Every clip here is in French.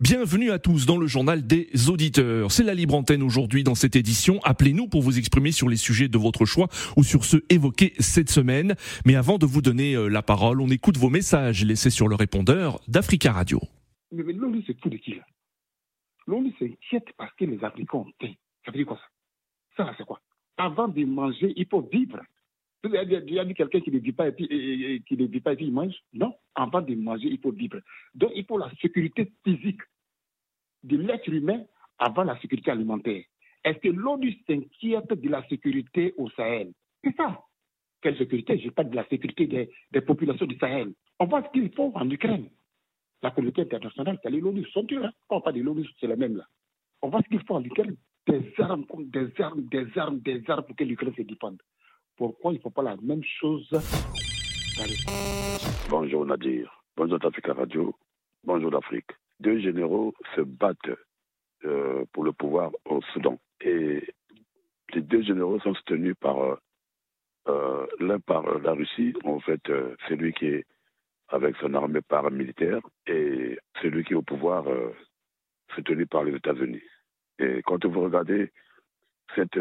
Bienvenue à tous dans le journal des auditeurs. C'est la libre antenne aujourd'hui dans cette édition. Appelez-nous pour vous exprimer sur les sujets de votre choix ou sur ceux évoqués cette semaine. Mais avant de vous donner euh, la parole, on écoute vos messages laissés sur le répondeur d'Africa Radio. Mais, l'ONU, c'est tout de qui là? L'ONU s'inquiète parce que les Africains ont faim. Ça veut dire quoi ça? Ça, c'est quoi? Avant de manger, il faut vivre. Il y a quelqu'un qui ne vit pas et qui ne pas il mange Non, avant de manger, il faut vivre. Donc, il faut la sécurité physique de l'être humain avant la sécurité alimentaire. Est-ce que l'ONU s'inquiète de la sécurité au Sahel? C'est ça. Quelle sécurité? Je parle de la sécurité des, populations du Sahel. On voit ce qu'il faut en Ukraine. La communauté internationale, c'est l'ONU, sont durs. Hein? On parle de l'ONU, c'est la même là. On voit ce qu'il faut en Ukraine. Des armes, des armes, des armes, des armes pour que l'Ukraine se défende. Pourquoi il ne faut pas la même chose Bonjour Nadir, bonjour Africa Radio, bonjour l'Afrique. Deux généraux se battent euh, pour le pouvoir au Soudan. Et les deux généraux sont soutenus par euh, euh, l'un par la Russie, en fait, celui qui est avec son armée paramilitaire, et celui qui est au pouvoir soutenu par les États-Unis. Et quand vous regardez cette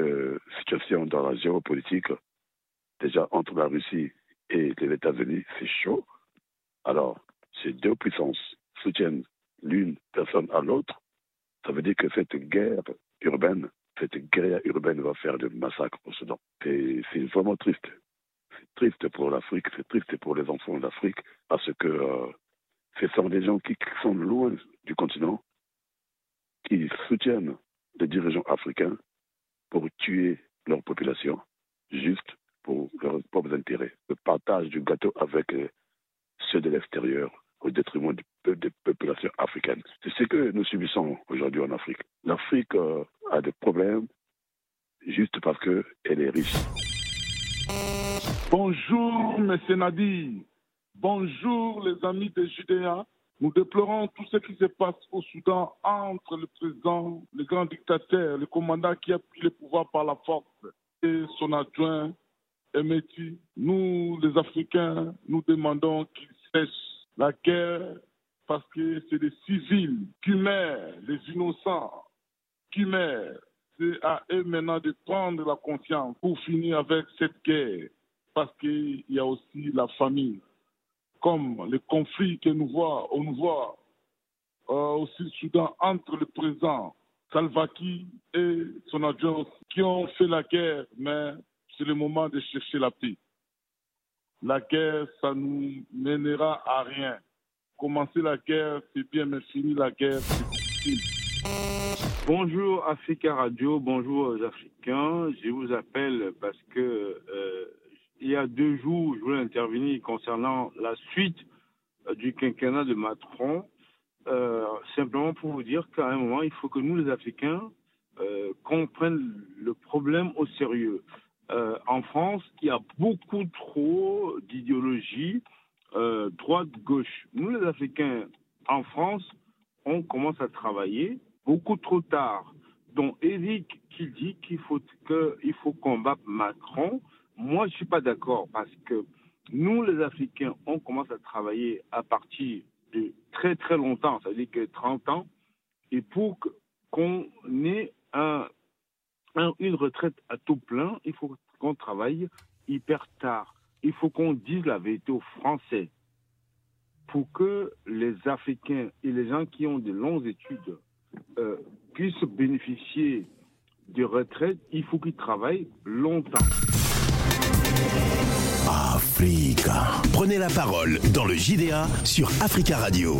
situation dans la géopolitique, déjà entre la Russie et les États-Unis, c'est chaud. Alors, ces deux puissances soutiennent l'une personne à l'autre. Ça veut dire que cette guerre urbaine, cette guerre urbaine va faire des massacres au Soudan. C'est vraiment triste. C'est triste pour l'Afrique, c'est triste pour les enfants d'Afrique, parce que euh, ce sont des gens qui sont loin du continent, qui soutiennent les dirigeants africains pour tuer leur population, juste pour leurs propres intérêts. Le partage du gâteau avec euh, ceux de l'extérieur au détriment des populations africaines. C'est ce que nous subissons aujourd'hui en Afrique. L'Afrique euh, a des problèmes juste parce qu'elle est riche. Bonjour, M. Nadi. Bonjour, les amis de Judéa. Nous déplorons tout ce qui se passe au Soudan entre le président, le grand dictateur, le commandant qui a pris le pouvoir par la force et son adjoint Emeti, nous, les Africains, nous demandons qu'ils cessent la guerre parce que c'est des civils qui meurent, les innocents qui meurent. C'est à eux maintenant de prendre la confiance pour finir avec cette guerre parce qu'il y a aussi la famille. Comme le conflit que nous voit, on voit euh, au entre le président Salva Kiir et son adjoint qui ont fait la guerre, mais c'est le moment de chercher la paix. La guerre, ça nous mènera à rien. Commencer la guerre, c'est bien, mais finir la guerre, c'est difficile. Bonjour Africa Radio, bonjour aux Africains. Je vous appelle parce que euh, il y a deux jours, je voulais intervenir concernant la suite euh, du quinquennat de Macron. Euh, simplement pour vous dire qu'à un moment, il faut que nous, les Africains, comprennent le problème au sérieux. Euh, en France, il y a beaucoup trop d'idéologie euh, droite-gauche. Nous, les Africains, en France, on commence à travailler beaucoup trop tard. Donc, Eric qui dit qu'il faut, qu'il faut combattre Macron, moi, je suis pas d'accord parce que nous, les Africains, on commence à travailler à partir de très très longtemps, ça veut dire que 30 ans, et pour qu'on ait un une retraite à tout plein, il faut qu'on travaille hyper tard. Il faut qu'on dise la vérité aux Français pour que les Africains et les gens qui ont de longues études euh, puissent bénéficier de retraite. Il faut qu'ils travaillent longtemps. Africa. Prenez la parole dans le JDA sur Africa Radio.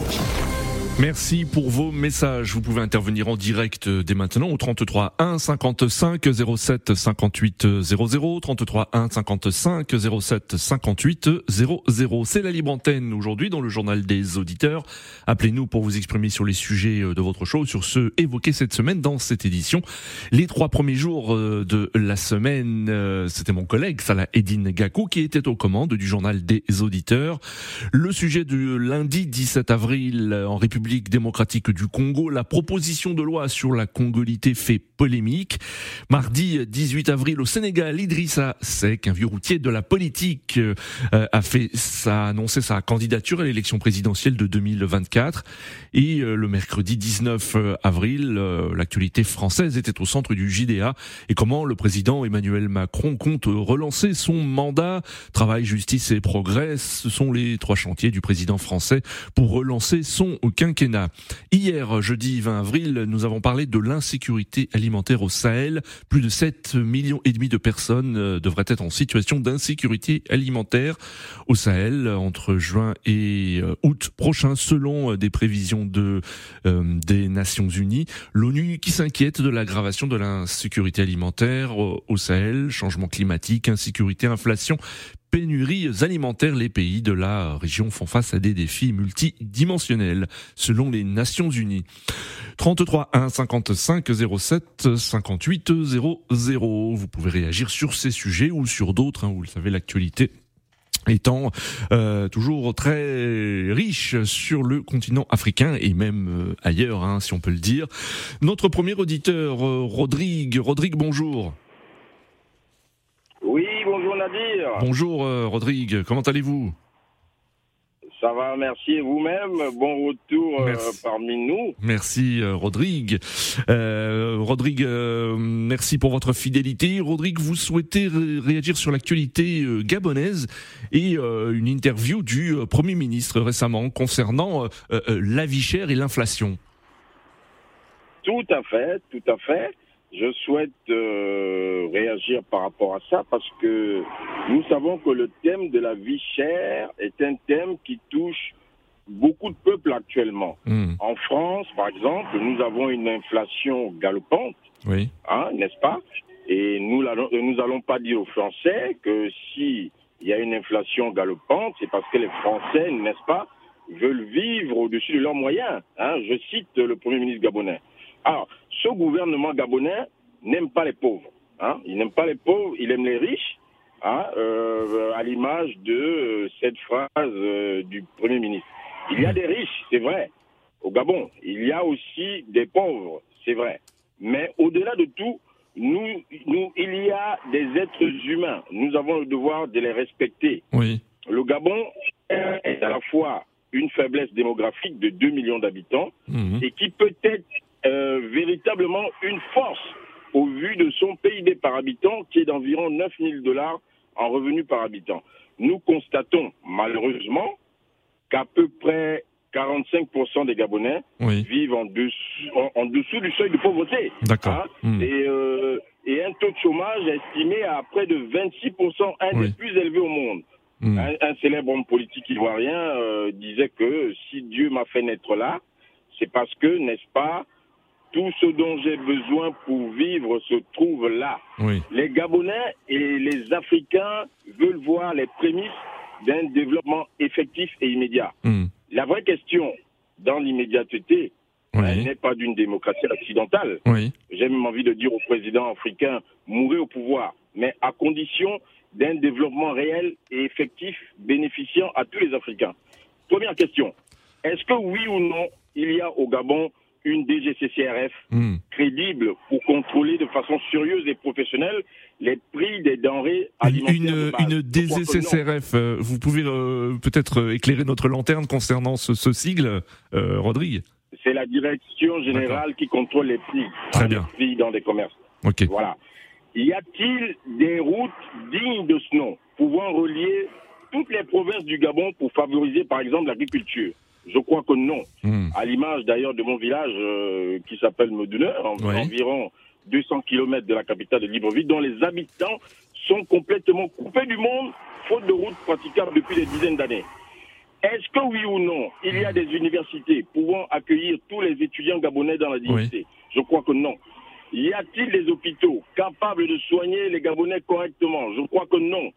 Merci pour vos messages. Vous pouvez intervenir en direct dès maintenant au 33 1 55 07 58 00 33 1 55 07 58 00. C'est la libre antenne aujourd'hui dans le journal des auditeurs. Appelez-nous pour vous exprimer sur les sujets de votre show, sur ceux évoqués cette semaine dans cette édition. Les trois premiers jours euh, de la semaine, euh, c'était mon collègue Salah Edine Gakou qui était aux commandes du journal des auditeurs. Le sujet du lundi 17 avril en République République démocratique du Congo. La proposition de loi sur la congolité fait polémique. Mardi 18 avril au Sénégal, Idrissa Seck, un vieux routier de la politique, euh, a fait sa, annoncé sa candidature à l'élection présidentielle de 2024. Et euh, le mercredi 19 euh, avril, l'actualité française était au centre du JDA et comment le président Emmanuel Macron compte relancer son mandat? Travail, justice et progrès, ce sont les trois chantiers du président français pour relancer son Hier, jeudi 20 avril, nous avons parlé de l'insécurité alimentaire au Sahel. Plus de 7 millions et demi de personnes euh, devraient être en situation d'insécurité alimentaire au Sahel entre juin et euh, août prochain, selon euh, des prévisions de des Nations Unies. L'ONU qui s'inquiète de l'aggravation de l'insécurité alimentaire au Sahel, changement climatique, insécurité, inflation, pénuries alimentaires, les pays de la région font face à des défis multidimensionnels, selon les Nations Unies. 33 1 55 07 58 00. Vous pouvez réagir sur ces sujets ou sur d'autres, hein, vous le savez, l'actualité étant euh, toujours très riche sur le continent africain et même euh, ailleurs, hein, si on peut le dire. Notre premier auditeur, euh, Rodrigue. Rodrigue, bonjour. Oui, bonjour Bonjour euh, Rodrigue, comment allez-vous? Ça va, merci. vous-même, bon retour euh, parmi nous. Merci euh, Rodrigue. Rodrigue, merci pour votre fidélité. Rodrigue, vous souhaitez réagir sur l'actualité gabonaise et une interview du Premier ministre récemment concernant la vie chère et l'inflation. Tout à fait, tout à fait. Je souhaite réagir par rapport à ça parce que nous savons que le thème de la vie chère est un thème qui touche beaucoup de peuples actuellement. Hmm. En France, par exemple, nous avons une inflation galopante, oui. hein, n'est-ce pas? Et nous nous allons pas dire aux Français que si il y a une inflation galopante, c'est parce que les Français, n'est-ce pas, veulent vivre au-dessus de leurs moyens. Hein Je cite le Premier ministre gabonais. Alors, ce gouvernement gabonais n'aime pas les pauvres. Hein. Il n'aime pas les pauvres, il aime les riches, hein, euh, à l'image de euh, cette phrase euh, du Premier ministre. Il y a des riches, c'est vrai, au Gabon. Il y a aussi des pauvres, c'est vrai. Mais au-delà de tout, nous, nous, il y a des êtres humains. Nous avons le devoir de les respecter. Oui. Le Gabon est à la fois une faiblesse démographique de 2 millions d'habitants mhm. et qui peut être euh, véritablement une force au vu de son PIB par habitant qui est d'environ 9 000 dollars en revenus par habitant. Nous constatons malheureusement qu'à peu près 45% des Gabonais vivent en dessous, en, dessous, du seuil de pauvreté. D'accord. Hein. Hmm. Et, euh, et, un taux de chômage estimé à près de 26%, un des plus élevés au monde. Hmm. Un, célèbre homme politique ivoirien euh, disait que si Dieu m'a fait naître là, c'est parce que, n'est-ce pas, tout ce dont j'ai besoin pour vivre se trouve là. Les Gabonais et les Africains veulent voir les prémices d'un développement effectif et immédiat. Hmm. La vraie question dans l'immédiateté n'est pas d'une démocratie accidentale. J'ai même envie de dire au président africain, mourrez au pouvoir, mais à condition d'un développement réel et effectif bénéficiant à tous les Africains. Première question, est-ce que oui ou non, il y a au Gabon une DGCCRF hmm. crédible pour contrôler de façon sérieuse et professionnelle les prix des denrées alimentaires. Une, une DGCCRF, euh, vous pouvez euh, peut-être euh, éclairer notre lanterne concernant ce, sigle, Rodrigue C'est la direction générale qui contrôle les prix, Très bien. prix dans les commerces. Voilà. Y a-t-il des routes dignes de ce nom, pouvant relier toutes les provinces du Gabon pour favoriser, par exemple, l'agriculture? Je crois que non. Hmm. À l'image d'ailleurs de mon village euh, qui s'appelle Meduneur, environ 200 km de la capitale de Libreville, dont les habitants sont complètement coupés du monde, faute de routes praticables depuis des dizaines d'années. Est-ce que oui ou non, il y a des universités pouvant accueillir tous les étudiants gabonais dans la dignité? Je crois que non. Y a-t-il des hôpitaux capables de soigner les Gabonais correctement? Je crois que non.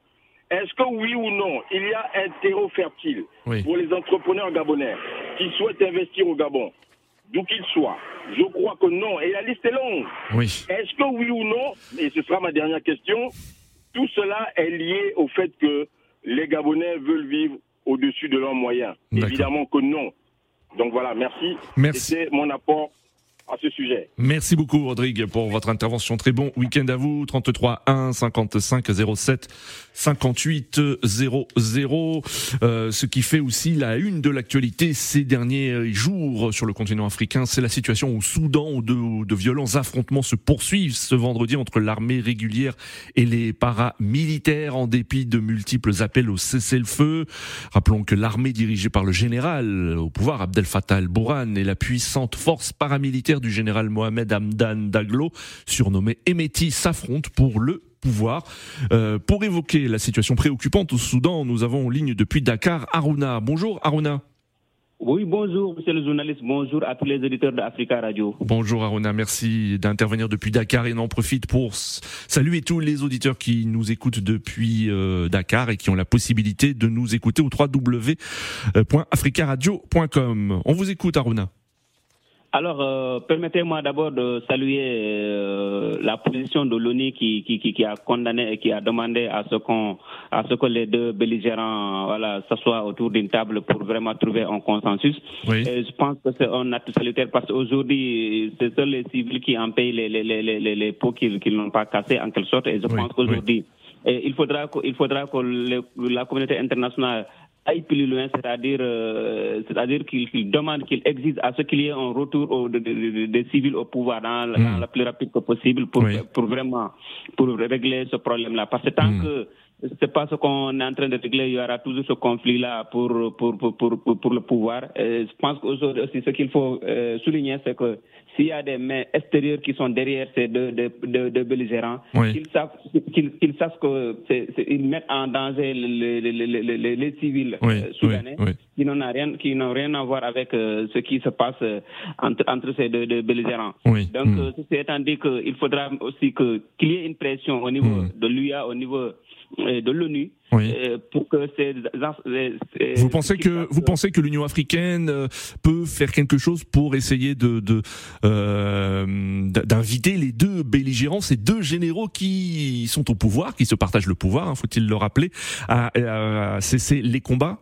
Est-ce que oui ou non, il y a un terreau fertile pour les entrepreneurs gabonais qui souhaitent investir au Gabon, d'où qu'ils soient Je crois que non. Et la liste est longue. Est-ce que oui ou non, et ce sera ma dernière question, tout cela est lié au fait que les Gabonais veulent vivre au-dessus de leurs moyens Évidemment que non. Donc voilà, merci. Merci. C'était mon apport Merci beaucoup Rodrigue pour votre intervention. Très bon week-end à vous. 33 1 55 07 58 00. Euh, ce qui fait aussi la une de l'actualité ces derniers jours sur le continent africain, c'est la situation au Soudan où de, de violents affrontements se poursuivent ce vendredi entre l'armée régulière et les paramilitaires en dépit de multiples appels au cessez-le-feu. Rappelons que l'armée dirigée par le général au pouvoir Abdel Fattah al-Bourhan et la puissante force paramilitaire du général Mohamed Hamdan Daglo, surnommé Emeti, s'affrontent pour le pouvoir. Euh, pour évoquer la situation préoccupante au Soudan, nous avons en ligne depuis Dakar Aruna. Bonjour Aruna. Oui, bonjour, monsieur le journaliste. Bonjour à tous les auditeurs d'Africa Radio. Bonjour Aruna, merci d'intervenir depuis Dakar et on en profite pour saluer tous les auditeurs qui nous écoutent depuis euh, Dakar et qui ont la possibilité de nous écouter au www.africaradio.com. On vous écoute Aruna. Alors, euh, permettez-moi d'abord de saluer euh, la position de l'ONU qui, qui, qui, a condamné et qui a demandé à ce qu'on, à ce que les deux belligérants, voilà, s'assoient autour d'une table pour vraiment trouver un consensus. Oui. Et je pense que c'est un acte salutaire parce qu'aujourd'hui, c'est seuls les civils qui en payent les, les, les, les, les pots qu'ils n'ont pas cassés en quelque sorte. Et je Oui, pense qu'aujourd'hui, et il faudra que, il faudra que la communauté internationale aille plus loin, c'est-à-dire, euh, c'est-à-dire qu'il qu'il demande, qu'il exige à ce qu'il y ait un retour au- de- de- de- des civils au pouvoir dans, la- dans Mm. la plus rapide que possible pour, Oui. pour vraiment pour régler ce problème-là. Parce que tant Mm. que c'est pas ce qu'on est en train de régler, il y aura toujours ce conflit-là pour pour pour pour, pour, le pouvoir. Et je pense qu'aujourd'hui aussi, ce qu'il faut euh, souligner, c'est que s'il y a des mains extérieures qui sont derrière ces deux, deux, deux, deux belligérants, Oui. qu'ils savent qu'ils qu'ils sachent que c'est, c'est- ils mettent en danger les, les, les, les, les- les civils Oui, euh, soudanais oui. Qui n'ont rien qui n'ont rien à voir avec euh, ce qui se passe euh, entre entre ces deux, deux belligérants. Oui. Donc, Mm. euh, ceci étant dit qu'il faudra aussi que qu'il y ait une pression au niveau Mm. de l'UA, au niveau euh, de l'ONU, Oui. euh, pour que ces, ces- Vous pensez que vous pensez que l'Union africaine euh, peut faire quelque chose pour essayer de de, euh, d'inviter les deux belligérants, ces deux généraux qui sont au pouvoir, qui se partagent le pouvoir, hein, faut-il le rappeler, à, à cesser les combats?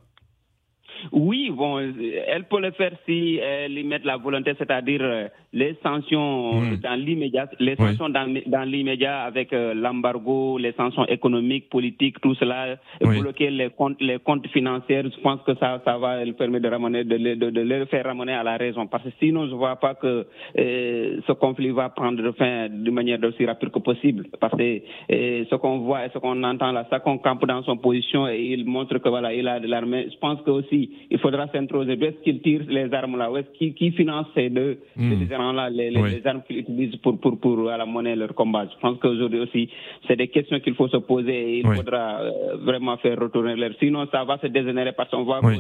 Oui, bon, euh, elle peut le faire si elle y met la volonté, c'est-à-dire euh, les sanctions Mm. dans l'immédiat, les Oui. sanctions dans, dans l'immédiat avec euh, l'embargo, les sanctions économiques, politiques, tout cela, et Oui. bloquer les comptes, les comptes financiers. Je pense que ça, ça va le permettre de ramener, de, de, de le faire ramener à la raison. Parce que sinon, je vois pas que euh, ce conflit va prendre fin de manière aussi rapide que possible. Parce que euh, ce qu'on voit et ce qu'on entend là, ça qu'on campe dans son position et il montre que voilà, il a de l'armée. Je pense que aussi, il faudra s'introser. Est-ce qu'il tire les armes là? Où est-ce qu'il qui finance ces deux, Mm. ces là les, les, Oui. les armes qu'ils utilisent pour, pour, pour à la monnaie leur combat? Je pense qu'aujourd'hui aussi, c'est des questions qu'il faut se poser et il Oui. faudra euh, vraiment faire retourner leur. Sinon, ça va se dégénérer parce qu'on voit Oui,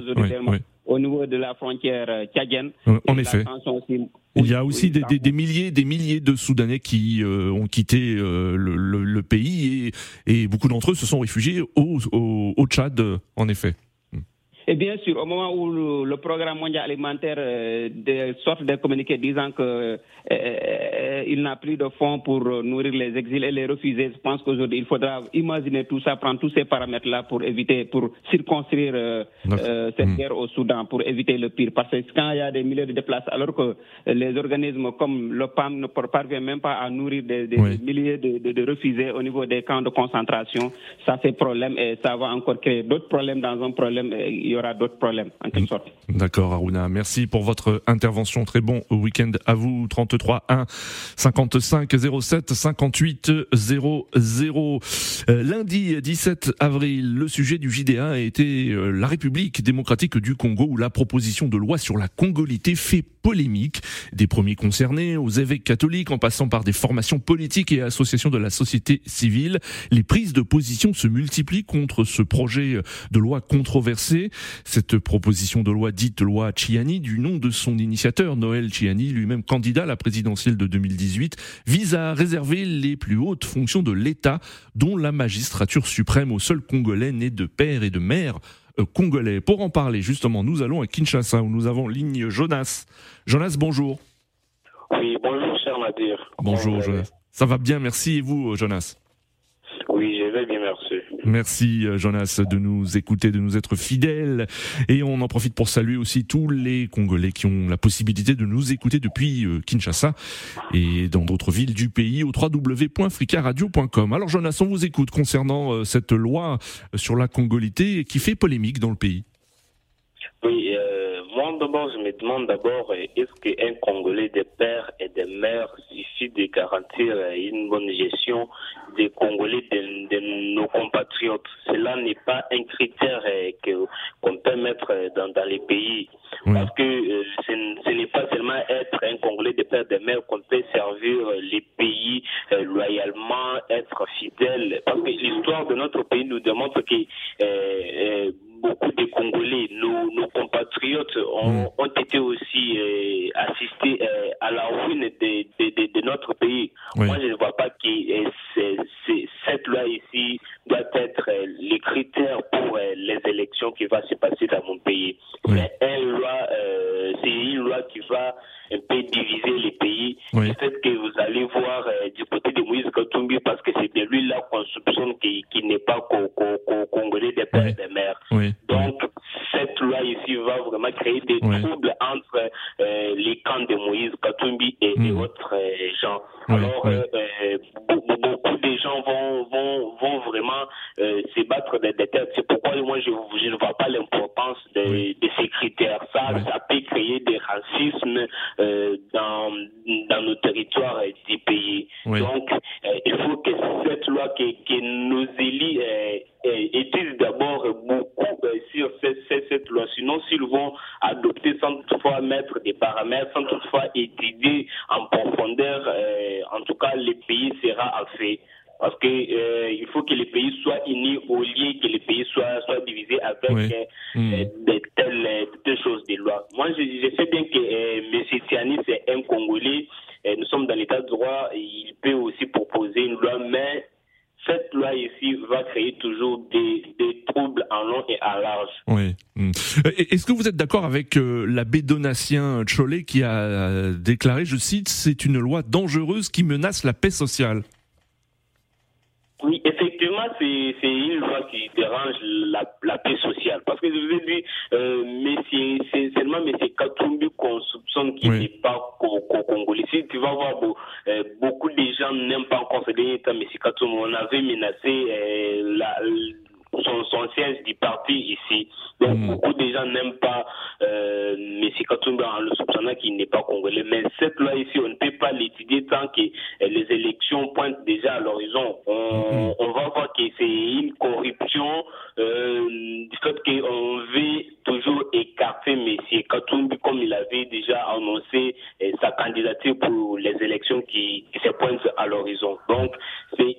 oui. au niveau de la frontière euh, tchadienne, Euh, en effet. aussi- Il y a aussi des, des, des milliers, des milliers de Soudanais qui euh, ont quitté euh, le, le- le pays et, et beaucoup d'entre eux se sont réfugiés au, au, au Tchad, en effet. Et bien sûr, au moment où le, programme mondial alimentaire euh, de, sorte de communiqué disant que euh, il n'a plus de fonds pour euh, nourrir les exilés et les refuser, je pense qu'aujourd'hui il faudra imaginer tout ça, prendre tous ces paramètres-là pour éviter, pour circonscrire euh, euh, cette Mm. guerre au Soudan, pour éviter le pire. Parce que quand il y a des milliers de déplacés, alors que les organismes comme le PAM ne par- parviennent même pas à nourrir des, des Oui. milliers de, de, de réfugiés au niveau des camps de concentration, ça fait problème et ça va encore créer d'autres problèmes dans un problème. et Il y aura d'autres problèmes, en quelque sorte. D'accord, Aruna. Merci pour votre intervention. Très bon week-end à vous. 33 1 55 07 58 00. Euh, lundi 17 avril, le sujet du JDA a été euh, la République démocratique du Congo où la proposition de loi sur la congolité fait polémique. Des premiers concernés aux évêques catholiques en passant par des formations politiques et associations de la société civile, les prises de position se multiplient contre ce projet de loi controversé. Cette proposition de loi dite loi Chiani, du nom de son initiateur, Noël Chiani, lui-même candidat à la présidentielle de 2018, vise à réserver les plus hautes fonctions de l'État, dont la magistrature suprême aux seuls Congolais nés de père et de mère euh, congolais. Pour en parler, justement, nous allons à Kinshasa, où nous avons ligne Jonas. Jonas, bonjour. Oui, bonjour, cher Nadir. Bonjour, Jonas. Ça va bien, merci. Et vous, Jonas Oui, je vais bien, merci. Merci. Euh, Jonas de nous écouter, de nous être fidèles. Et on en profite pour saluer aussi tous les Congolais qui ont la possibilité de nous écouter depuis euh, Kinshasa et dans d'autres villes du pays au www.fricaradio.com. Alors Jonas, on vous écoute concernant euh, cette loi sur la congolité qui fait polémique dans le pays. Oui, d'abord, je me demande d'abord, euh, est-ce qu'un Congolais des pères et des mères suffit de garantir euh, une bonne gestion des Congolais, de, de nos compatriotes? Cela n'est pas un critère euh, que qu'on peut mettre dans, dans les pays. Oui. Parce que euh, ce, n'est pas seulement être un Congolais des pères et des mères qu'on peut servir les pays euh, loyalement, être fidèle. Parce que l'histoire de notre pays nous démontre que euh, beaucoup de Congolais, nos, nos compatriotes ont, ont été aussi euh, assistés euh, à la ruine de, de, de, de notre pays. Oui. Moi, je ne vois pas que cette loi ici doit être euh, les critères pour euh, les élections qui vont se passer dans mon pays. Oui. C'est une loi, c'est une loi qui va un peu diviser les pays. Oui. Peut-être que vous allez voir du parce que c'est de lui là qu'on soupçonne qu'il qu'il n'est pas co- co- co- congolais des pères Oui. et des mères. Oui. Donc, cette loi ici va vraiment créer des troubles entre euh, les camps de Moïse Katumbi et, et Mm. autres euh, gens. Alors, euh, be- beaucoup de gens vont, vont, vont vraiment se battre des, des têtes. C'est pourquoi moi, je, je ne vois pas l'importance de, ces critères. Ça, ça peut créer des racismes dans, dans nos territoires du pays. Donc, loi, que, que nos élus euh, euh, étudient d'abord beaucoup euh, sur cette, loi. Sinon, s'ils vont adopter sans toutefois mettre des paramètres, sans toutefois étudier en profondeur, euh, en tout cas, le pays sera fait. Parce que euh, il faut que les pays soient unis au lieu que les pays soient, soient divisés avec Oui. euh, Mm. euh, de telles, de telles choses des lois. Moi, je, je sais bien que euh, M. Tiani, c'est un Congolais. Nous sommes dans l'état de droit. Il peut aussi proposer une loi, mais cette loi ici va créer toujours des, des troubles en long et en large. Oui. Mm. Euh, Est-ce que vous êtes d'accord avec euh, l'abbé Donatien Cholet qui a euh, déclaré, je cite, c'est une loi dangereuse qui menace la paix sociale Oui, effectivement, c'est c'est une loi qui dérange la, la paix sociale. Parce que je vous ai dit, euh, mais c'est c'est seulement M. Katumbi qu'on soupçonne qu'il Oui. n'est pas co- co- congolais. Si tu vas voir, euh, beaucoup de gens n'aiment pas encore ce dernier temps M. Katumbi. On avait menacé euh, la, son, son siège du parti ici. Donc Mm. beaucoup de gens n'aiment pas euh, M. Katumbi en le soupçonnant qu'il n'est pas congolais. Mais cette loi ici, on ne peut pas l'étudier tant que euh, les élections pointent déjà à l'horizon. On, on va voir que c'est une corruption euh, du fait qu'on veut toujours écarter M. Katumbi comme il avait déjà annoncé euh, sa candidature pour les élections qui, qui se pointent à l'horizon. Donc c'est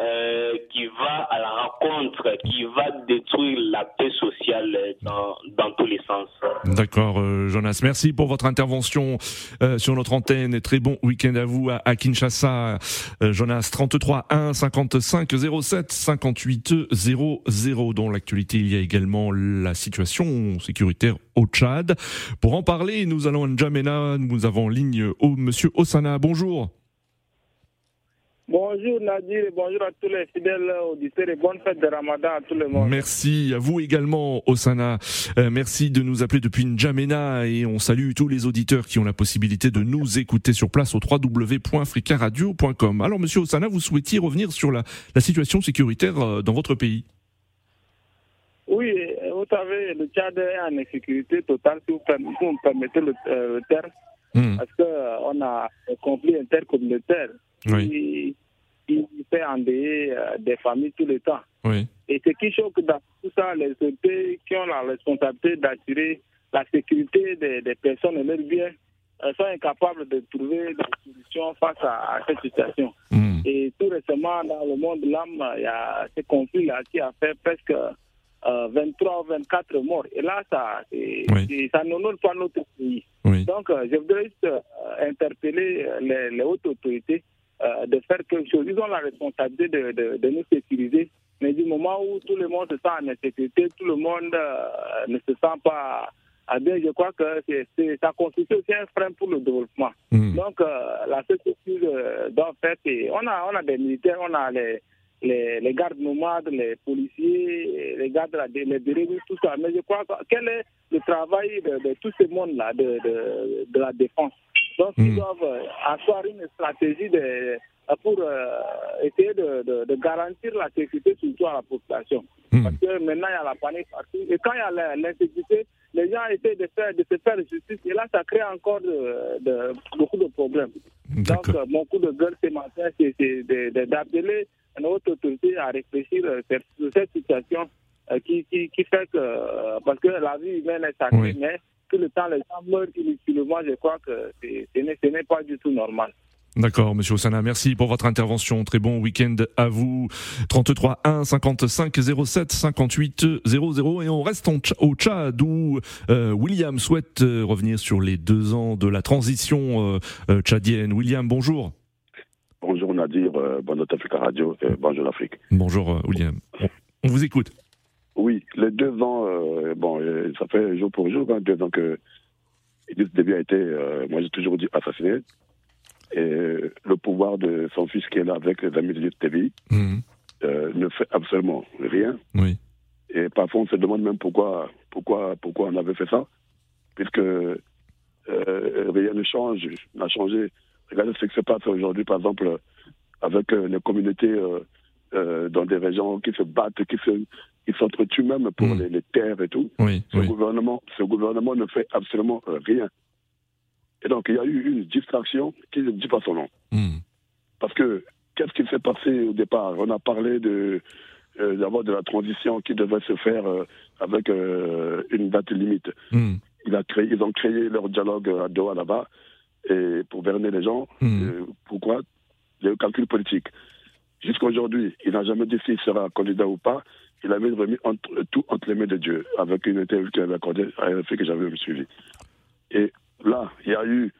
euh, qui va à la rencontre, qui va détruire la paix sociale dans, dans tous les sens. D'accord, euh, Jonas. Merci pour votre intervention euh, sur notre antenne. Très bon week-end à vous à, à Kinshasa. Euh, Jonas, 33 1 55 07 58 00. Dans l'actualité, il y a également la situation sécuritaire au Tchad. Pour en parler, nous allons à N'Djamena. Nous avons en ligne au Monsieur Osana. Bonjour. Bonjour Nadir, bonjour à tous les fidèles auditeurs et bonne fête de Ramadan à tout le monde. Merci à vous également, Osana. Euh, merci de nous appeler depuis N'Djamena et on salue tous les auditeurs qui ont la possibilité de nous écouter sur place au www.fricaradio.com. Alors, monsieur Osana, vous souhaitiez revenir sur la, la situation sécuritaire euh, dans votre pays? Oui, euh, vous savez, le Tchad est en insécurité totale, si vous, me permettez le, euh, le terme, Hmm, parce qu'on a un conflit intercommunautaire Oui, qui, qui fait endeuiller euh, des familles tout le temps. oui, Et ce qui choque dans tout ça, les autorités qui ont la responsabilité d'assurer la sécurité des, des personnes et leurs biens sont incapables de trouver des solutions face à, à cette situation. hmm, Et tout récemment, dans le monde de l'âme, il y a ce conflit-là qui a fait presque euh, 23 ou 24 morts. Et là, ça, Oui. ça n'honore pas notre pays. oui. Donc, euh, je voudrais juste euh, interpeller les, les hautes autorités euh, de faire quelque chose. Ils ont la responsabilité de, de, de nous sécuriser. Mais du moment où tout le monde se sent en insécurité, tout le monde euh, ne se sent pas à bien, je crois que ça constitue aussi un frein pour le développement. hmm. Donc, euh, la euh, doit faire, c'est. On a, on a des militaires, on a les, les, les, gardes nomades, les policiers, les gardes, les dérivés, tout ça. Mais je crois que quel est le travail de, de tout ce monde-là, de, de, de, la défense? Donc, ils doivent asseoir une stratégie de, pour euh, essayer de, de, de, garantir la sécurité surtout à la population. Hmm. Parce que maintenant, il y a la panique partout. Et quand il y a l'insécurité, les gens essaient de, faire, de se faire justice. Et là, ça crée encore de, beaucoup de problèmes. Donc, euh, mon coup de gueule ce matin, c'est d'appeler notre autorité à réfléchir sur cette situation euh, qui, qui, qui, fait que, euh, parce que la vie humaine est sacrée, Oui. mais que le temps, les gens meurent inutilement, je crois que c'est- ce n'est ce n'est pas du tout normal. D'accord, Monsieur Osana, merci pour votre intervention. Très bon week-end à vous. 33 1 55 07 58 00 et on reste en au Tchad où euh, William souhaite euh, revenir sur les deux ans de la transition euh, euh, tchadienne. William, bonjour. Bonjour Nadir, euh, bonjour Africa Radio, et bonjour l'Afrique. Bonjour William. On, on vous écoute. Les deux ans, euh, bon, euh, ça fait jour pour jour, hein, deux ans que Idriss Déby a été, euh, moi j'ai toujours dit, assassiné. Et le pouvoir de son fils qui est là avec les amis d'Idriss Déby euh, ne fait absolument rien. Oui. Et parfois on se demande même pourquoi, pourquoi, pourquoi on avait fait ça, puisque rien ne change, n'a changé. Regardez ce qui se passe aujourd'hui, par exemple, avec les communautés dans des régions qui se battent, qui se, qui s'entretuent même pour Mm. les, les terres et tout. Oui, Ce oui. gouvernement, ce gouvernement ne fait absolument rien. Et donc il y a eu une distraction qui ne dit pas son nom. Mhm. Parce que qu'est-ce qui s'est passé au départ? On a parlé de euh, d'abord de la transition qui devait se faire euh, avec euh, une date limite. Il a créé, ils ont créé leur dialogue à Doha là-bas et pour berner les gens. Euh, pourquoi? Le calcul politique. Jusqu'à aujourd'hui, il n'a jamais dit s'il sera candidat ou pas. Il avait remis entre- tout entre les mains de Dieu avec une interview qu'il avait accordée à RFI que j'avais suivi. Et là, il y a eu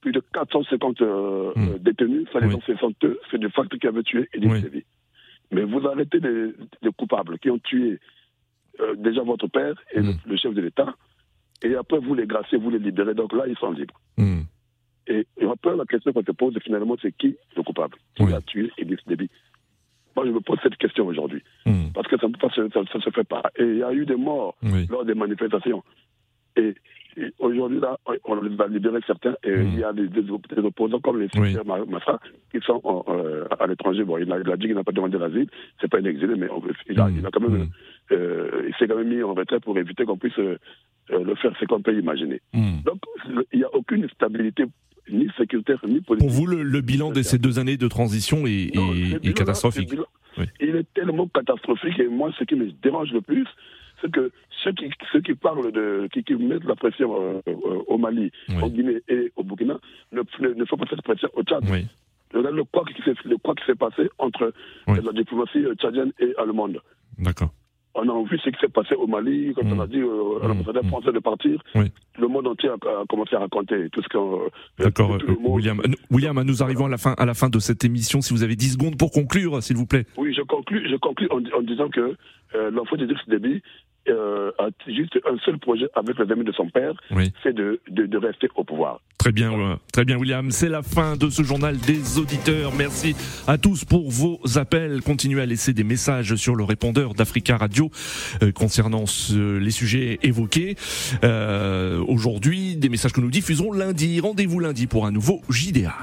plus de 450 euh, Mm. euh, détenus, ça les Oui. ont 62, c'est de facto qui avait tué Idriss Oui. Mais vous arrêtez les, les coupables qui ont tué euh, déjà votre père et le, Mm. le chef de l'État, et après vous les graciez, vous les libérez, donc là ils sont libres. Mhm. Et, et après la question qu'on se pose, finalement, c'est qui le coupable Qui Oui. a tué Idriss Déby Moi je me pose cette question aujourd'hui. Parce que ça ne ça, ça, ça se fait pas. Et il y a eu des morts Oui. lors des manifestations. Et, et aujourd'hui, là, on va libérer certains. Et Mm. il y a des, des, des opposants comme les Oui. Massa qui sont en, euh, à l'étranger. Bon, il a, il a dit qu'il n'a pas demandé l'asile. C'est pas un exilé, mais on- il, a, il a quand même, Mm. euh, il s'est quand même mis en retrait pour éviter qu'on puisse euh, euh, le faire. C'est qu'on peut imaginer. Mhm. Donc, il n'y a aucune stabilité ni sécuritaire ni politique. Pour vous, le, le bilan de ces deux années de transition est, Non, est- ce est bilan-là, catastrophique. Oui. Il est tellement catastrophique et moi, ce qui me dérange le plus, c'est que ceux qui, ceux qui parlent de, qui, qui mettent la pression euh, euh, au Mali, Oui. au Guinée et au Burkina, ne, ne, ne font pas cette pression au Tchad. Oui. Regarde le quoi qui s'est passé entre la diplomatie tchadienne et allemande. D'accord. On a vu ce qui s'est passé au Mali, quand Mm. on a dit euh, à Mm. l'ambassadeur Mm. français de partir. Oui. Le monde entier a, a commencé à raconter tout ce qu'on. euh, D'accord, euh, William. Euh, William, nous arrivons à la fin, à la fin de cette émission. Si vous avez 10 secondes pour conclure, s'il vous plaît. Oui, je conclus, je en, en disant que euh, l'enfant d'Idriss Déby euh, a juste un seul projet avec les amis de son père, Oui. c'est de, de, de rester au pouvoir. Très bien, euh, très bien, William. C'est la fin de ce journal des auditeurs. Merci à tous pour vos appels. Continuez à laisser des messages sur le répondeur d'Africa Radio euh, concernant ce- les sujets évoqués euh, aujourd'hui. Des messages que nous diffuserons lundi. Rendez-vous lundi pour un nouveau JDA.